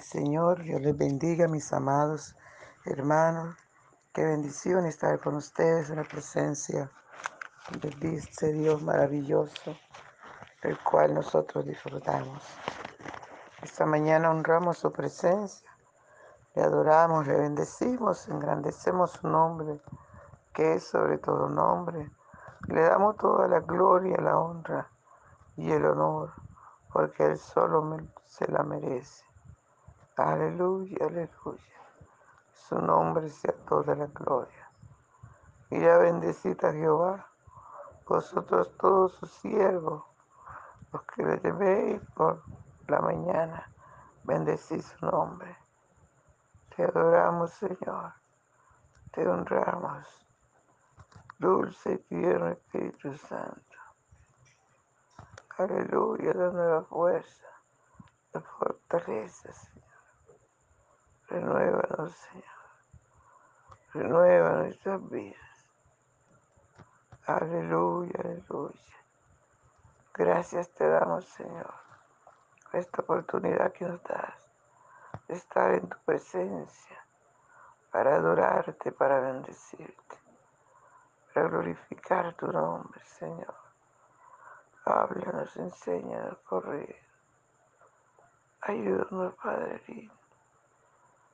Señor, Dios les bendiga, mis amados hermanos. Qué bendición estar con ustedes en la presencia de este Dios maravilloso, el cual nosotros disfrutamos. Esta mañana honramos su presencia, le adoramos, le bendecimos, engrandecemos su nombre, que es sobre todo nombre. Le damos toda la gloria, la honra y el honor, porque Él solo se la merece. Aleluya, aleluya. Su nombre sea toda la gloria. Mira, bendecita Jehová, vosotros todos sus siervos, los que le teméis por la mañana, bendecid su nombre. Te adoramos, Señor, te honramos. Dulce y tierno Espíritu Santo. Aleluya, la fuerza, la fortaleza. Renuévanos, Señor. Renueva nuestras vidas. Aleluya, aleluya. Gracias te damos, Señor, esta oportunidad que nos das de estar en tu presencia para adorarte, para bendecirte, para glorificar tu nombre, Señor. Háblanos, enséñanos correr. Ayúdanos, Padre lindo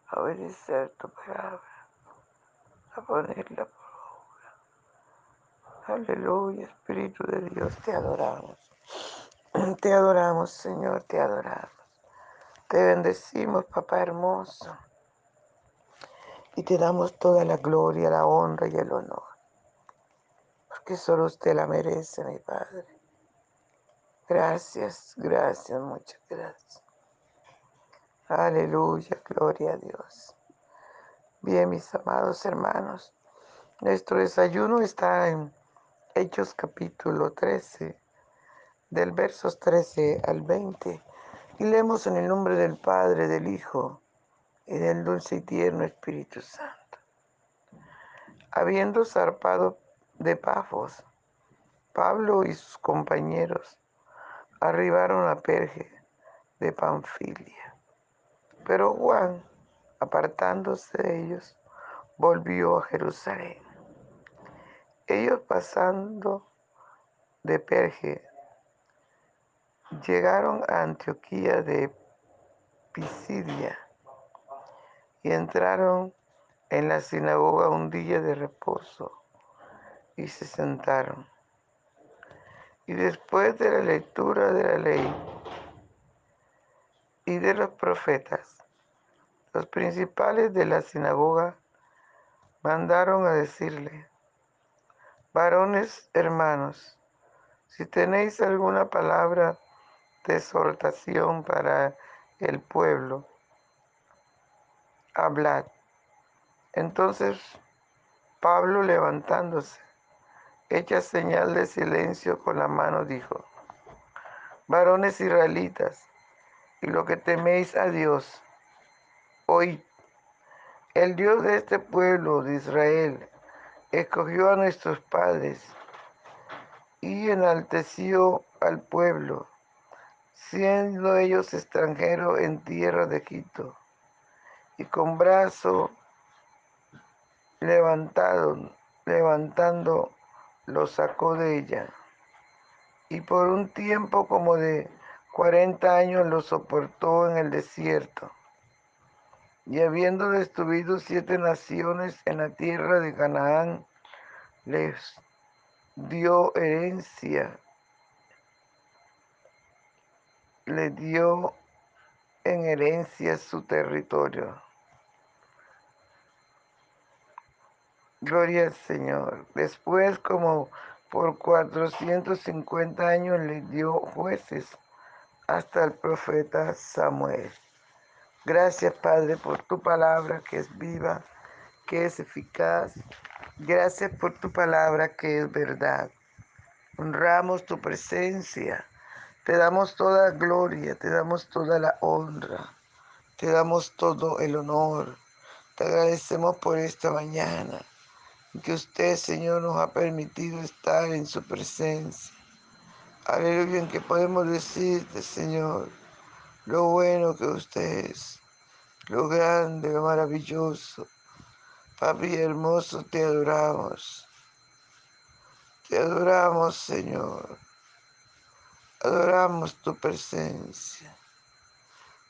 a obedecer tu palabra, a ponerla por obra. Aleluya, Espíritu de Dios, te adoramos. Te adoramos, Señor, te adoramos. Te bendecimos, Papá hermoso. Y te damos toda la gloria, la honra y el honor. Porque solo usted la merece, mi Padre. Gracias, gracias, muchas gracias. Aleluya, gloria a Dios. Bien, mis amados hermanos, nuestro desayuno está en Hechos capítulo 13, del versos 13 al 20, y leemos en el nombre del Padre, del Hijo y del dulce y tierno Espíritu Santo. Habiendo zarpado de Pafos, Pablo y sus compañeros arribaron a Perge de Panfilia pero Juan, apartándose de ellos, volvió a Jerusalén. Ellos pasando de Perge, llegaron a Antioquía de Pisidia y entraron en la sinagoga un día de reposo y se sentaron. Y después de la lectura de la ley y de los profetas, los principales de la sinagoga mandaron a decirle, varones hermanos, si tenéis alguna palabra de exhortación para el pueblo, hablad. Entonces Pablo levantándose, hecha señal de silencio con la mano, dijo, varones israelitas, y lo que teméis a Dios, Hoy, el Dios de este pueblo de Israel escogió a nuestros padres y enalteció al pueblo, siendo ellos extranjeros en tierra de Egipto, y con brazo levantado, levantando, los sacó de ella. Y por un tiempo como de cuarenta años lo soportó en el desierto y habiendo destruido siete naciones en la tierra de Canaán, les dio herencia, le dio en herencia su territorio. Gloria al Señor. Después, como por 450 años, le dio jueces hasta el profeta Samuel. Gracias, Padre, por tu palabra que es viva, que es eficaz. Gracias por tu palabra que es verdad. Honramos tu presencia. Te damos toda gloria, te damos toda la honra, te damos todo el honor. Te agradecemos por esta mañana que usted, Señor, nos ha permitido estar en su presencia. Aleluya, en que podemos decirte, Señor, lo bueno que usted es lo grande, lo maravilloso. Papi hermoso, te adoramos. Te adoramos, Señor. Adoramos tu presencia.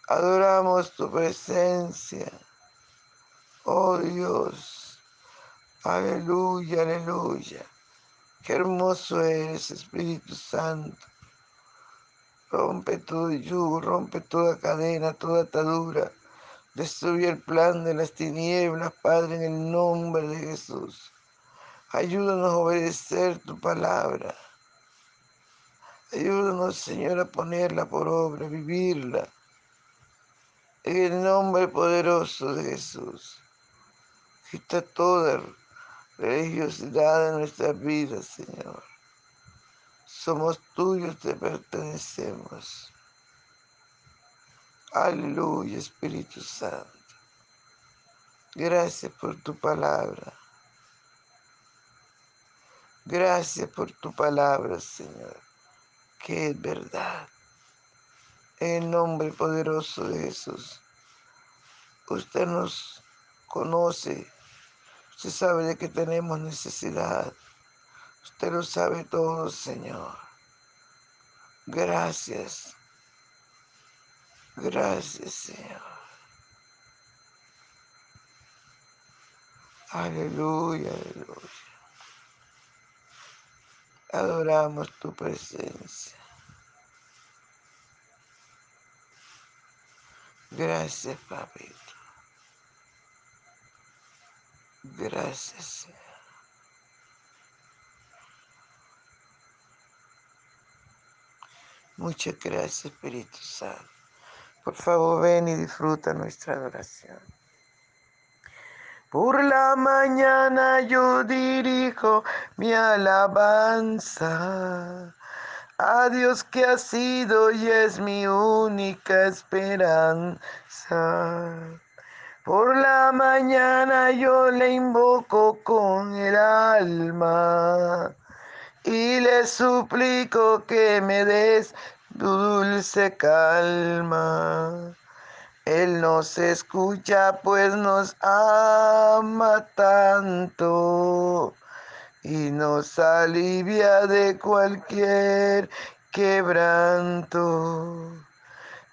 Adoramos tu presencia. Oh Dios. Aleluya, aleluya. Qué hermoso eres, Espíritu Santo. Rompe todo yugo, rompe toda cadena, toda atadura. Destruye el plan de las tinieblas, Padre, en el nombre de Jesús. Ayúdanos a obedecer tu palabra. Ayúdanos, Señor, a ponerla por obra, a vivirla. En el nombre poderoso de Jesús. Quita toda religiosidad de nuestras vidas, Señor. Somos tuyos, te pertenecemos. Aleluya, Espíritu Santo. Gracias por tu palabra. Gracias por tu palabra, Señor, que es verdad. En el nombre poderoso de Jesús. Usted nos conoce. Usted sabe de que tenemos necesidad. Usted lo sabe todo, Señor. Gracias. Gracias, Señor. Aleluya, aleluya. Adoramos tu presencia. Gracias, papito. Gracias. Muchas gracias, Espíritu Santo. Por favor, ven y disfruta nuestra adoración. Por la mañana yo dirijo mi alabanza a Dios que ha sido y es mi única esperanza. Por la mañana yo le invoco con el alma y le suplico que me des dulce calma. Él nos escucha pues nos ama tanto y nos alivia de cualquier quebranto.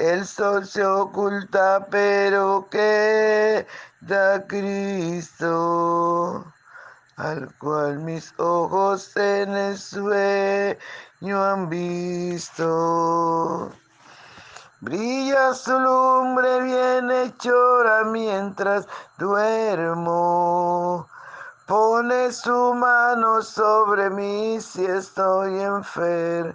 El sol se oculta, pero queda Cristo al cual mis ojos en el sueño han visto. Brilla su lumbre bien hechora mientras duermo. Pone su mano sobre mí si estoy enfermo.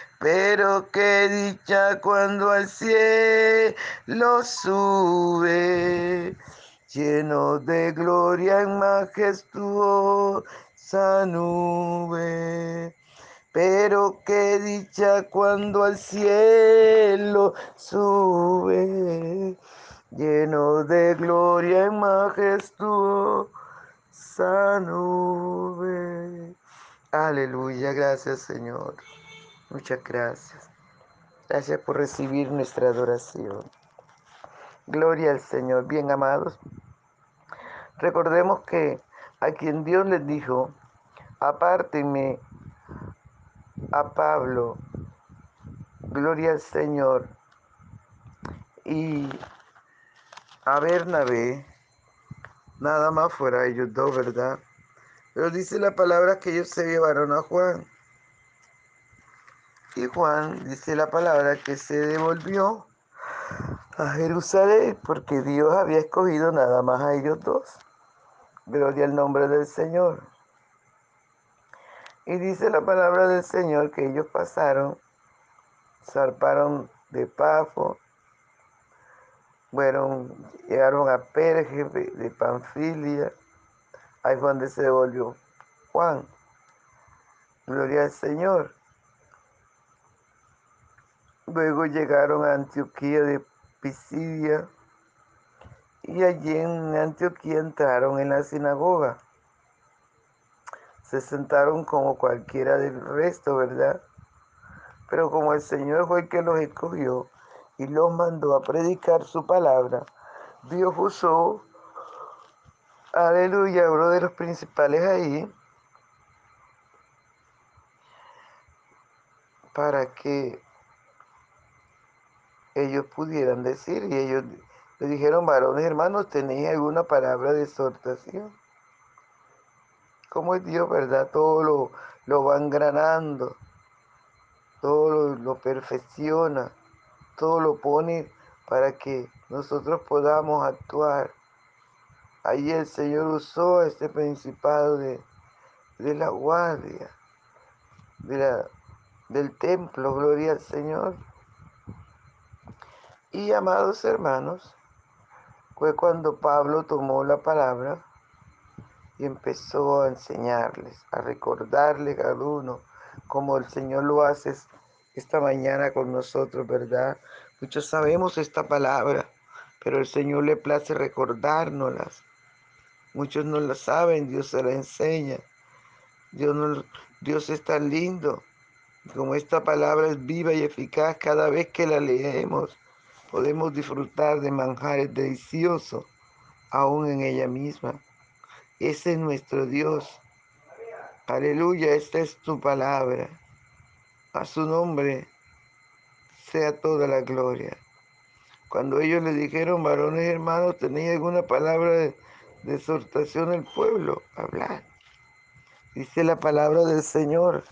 Pero qué dicha cuando al cielo sube, lleno de gloria en majestuosa nube. Pero qué dicha cuando al cielo sube, lleno de gloria en majestuosa nube. Aleluya, gracias Señor. Muchas gracias. Gracias por recibir nuestra adoración. Gloria al Señor. Bien amados, recordemos que a quien Dios les dijo, apártenme a Pablo, gloria al Señor, y a Bernabé, nada más fuera ellos dos, ¿verdad? Pero dice la palabra que ellos se llevaron a Juan. Y Juan dice la palabra que se devolvió a Jerusalén porque Dios había escogido nada más a ellos dos. Gloria al nombre del Señor. Y dice la palabra del Señor que ellos pasaron, zarparon de Pafo, fueron, llegaron a Perge de Panfilia, ahí fue donde se devolvió Juan. Gloria al Señor. Luego llegaron a Antioquía de Pisidia y allí en Antioquía entraron en la sinagoga. Se sentaron como cualquiera del resto, ¿verdad? Pero como el Señor fue el que los escogió y los mandó a predicar su palabra, Dios usó, aleluya, uno de los principales ahí, para que ellos pudieran decir. Y ellos le dijeron, varones hermanos, ¿tenéis alguna palabra de exhortación? Como es Dios, ¿verdad? Todo lo, lo va engranando, todo lo, lo perfecciona, todo lo pone para que nosotros podamos actuar. Ahí el Señor usó este principado de, de la guardia, de la, del templo, gloria al Señor. Y amados hermanos, fue cuando Pablo tomó la palabra y empezó a enseñarles, a recordarles cada uno, como el Señor lo hace esta mañana con nosotros, ¿verdad? Muchos sabemos esta palabra, pero el Señor le place recordárnoslas. Muchos no la saben, Dios se la enseña. Dios, Dios es tan lindo. Como esta palabra es viva y eficaz cada vez que la leemos, podemos disfrutar de manjares deliciosos aún en ella misma. Ese es nuestro Dios. Aleluya, esta es tu palabra. A su nombre sea toda la gloria. Cuando ellos le dijeron, varones hermanos, ¿tenía alguna palabra de, de exhortación al pueblo? Hablar. Dice la palabra del Señor.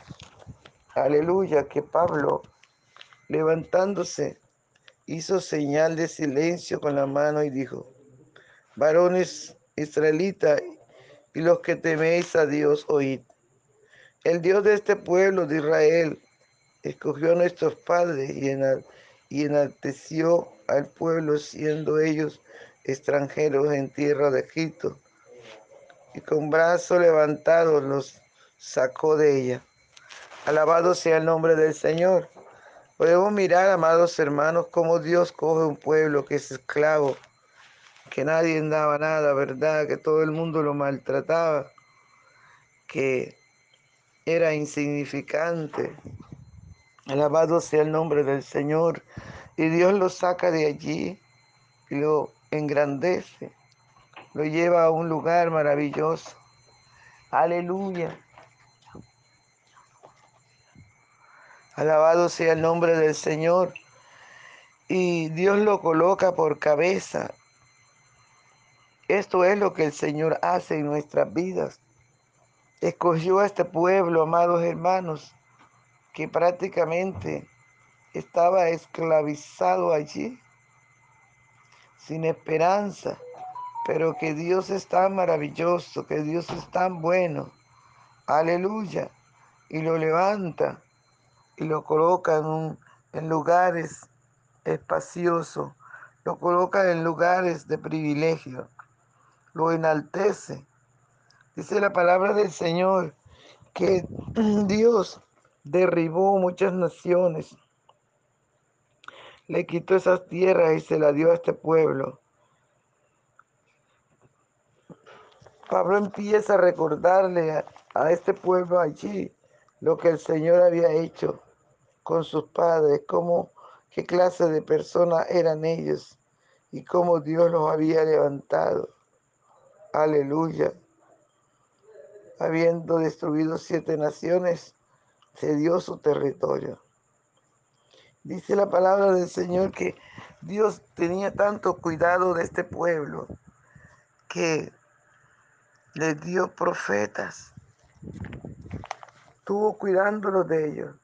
Aleluya, que Pablo, levantándose, hizo señal de silencio con la mano y dijo, varones israelitas y los que teméis a Dios, oíd. El Dios de este pueblo de Israel escogió a nuestros padres y, y enalteció al pueblo siendo ellos extranjeros en tierra de Egipto y con brazos levantados los sacó de ella. Alabado sea el nombre del Señor. Podemos mirar, amados hermanos, cómo Dios coge un pueblo que es esclavo, que nadie daba nada, ¿verdad? Que todo el mundo lo maltrataba, que era insignificante. Alabado sea el nombre del Señor. Y Dios lo saca de allí y lo engrandece, lo lleva a un lugar maravilloso. Aleluya. Alabado sea el nombre del Señor. Y Dios lo coloca por cabeza. Esto es lo que el Señor hace en nuestras vidas. Escogió a este pueblo, amados hermanos, que prácticamente estaba esclavizado allí, sin esperanza, pero que Dios es tan maravilloso, que Dios es tan bueno. Aleluya. Y lo levanta y lo coloca en, en lugares espaciosos, lo coloca en lugares de privilegio, lo enaltece. Dice la palabra del Señor que Dios derribó muchas naciones, le quitó esas tierras y se las dio a este pueblo. Pablo empieza a recordarle a, a este pueblo allí lo que el Señor había hecho con sus padres, cómo, qué clase de personas eran ellos y cómo Dios los había levantado. Aleluya. Habiendo destruido siete naciones, se dio su territorio. Dice la palabra del Señor que Dios tenía tanto cuidado de este pueblo que les dio profetas. Estuvo cuidándolos de ellos.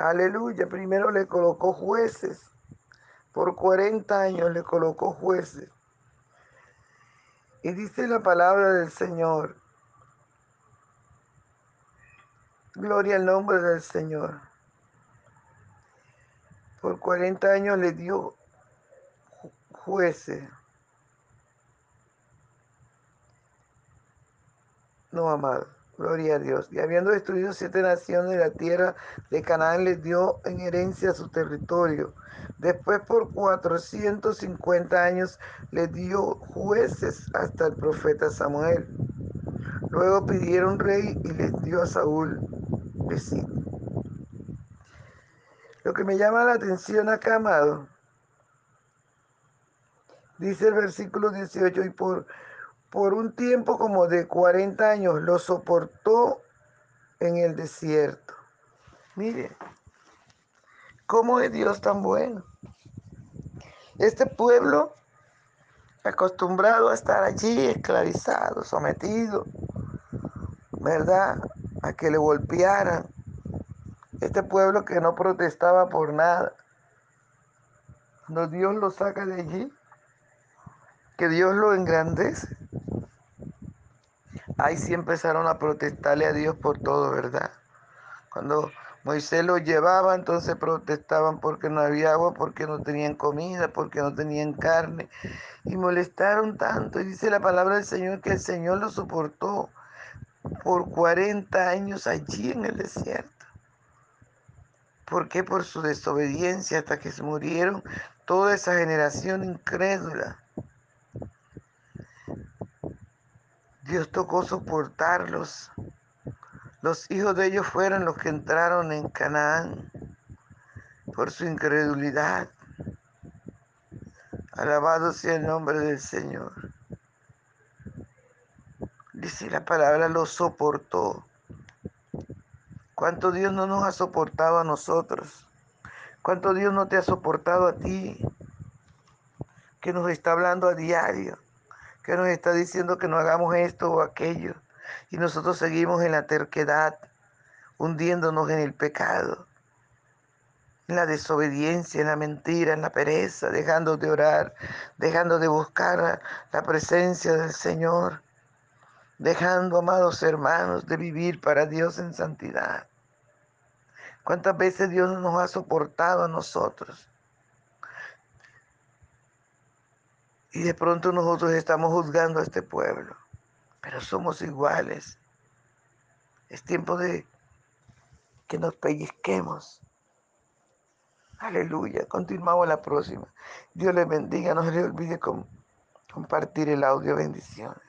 Aleluya. Primero le colocó jueces. Por 40 años le colocó jueces. Y dice la palabra del Señor. Gloria al nombre del Señor. Por 40 años le dio jueces. No, amado. Gloria a Dios. Y habiendo destruido siete naciones de la tierra de Canaán, les dio en herencia su territorio. Después por 450 años les dio jueces hasta el profeta Samuel. Luego pidieron rey y les dio a Saúl vecino. Lo que me llama la atención acá, amado, dice el versículo 18, y por por un tiempo como de 40 años lo soportó en el desierto. Mire, ¿cómo es Dios tan bueno? Este pueblo, acostumbrado a estar allí esclavizado, sometido, ¿verdad? A que le golpearan. Este pueblo que no protestaba por nada. Cuando Dios lo saca de allí, que Dios lo engrandece ahí sí empezaron a protestarle a Dios por todo, ¿verdad? Cuando Moisés lo llevaba, entonces protestaban porque no había agua, porque no tenían comida, porque no tenían carne. Y molestaron tanto. Y dice la palabra del Señor que el Señor lo soportó por 40 años allí en el desierto. ¿Por qué? Por su desobediencia hasta que se murieron toda esa generación incrédula. Dios tocó soportarlos. Los hijos de ellos fueron los que entraron en Canaán por su incredulidad. Alabado sea el nombre del Señor. Dice la palabra, lo soportó. ¿Cuánto Dios no nos ha soportado a nosotros? ¿Cuánto Dios no te ha soportado a ti? Que nos está hablando a diario que nos está diciendo que no hagamos esto o aquello. Y nosotros seguimos en la terquedad, hundiéndonos en el pecado, en la desobediencia, en la mentira, en la pereza, dejando de orar, dejando de buscar la presencia del Señor, dejando, amados hermanos, de vivir para Dios en santidad. ¿Cuántas veces Dios nos ha soportado a nosotros? Y de pronto nosotros estamos juzgando a este pueblo, pero somos iguales. Es tiempo de que nos pellizquemos. Aleluya. Continuamos la próxima. Dios les bendiga. No se les olvide compartir el audio. Bendiciones.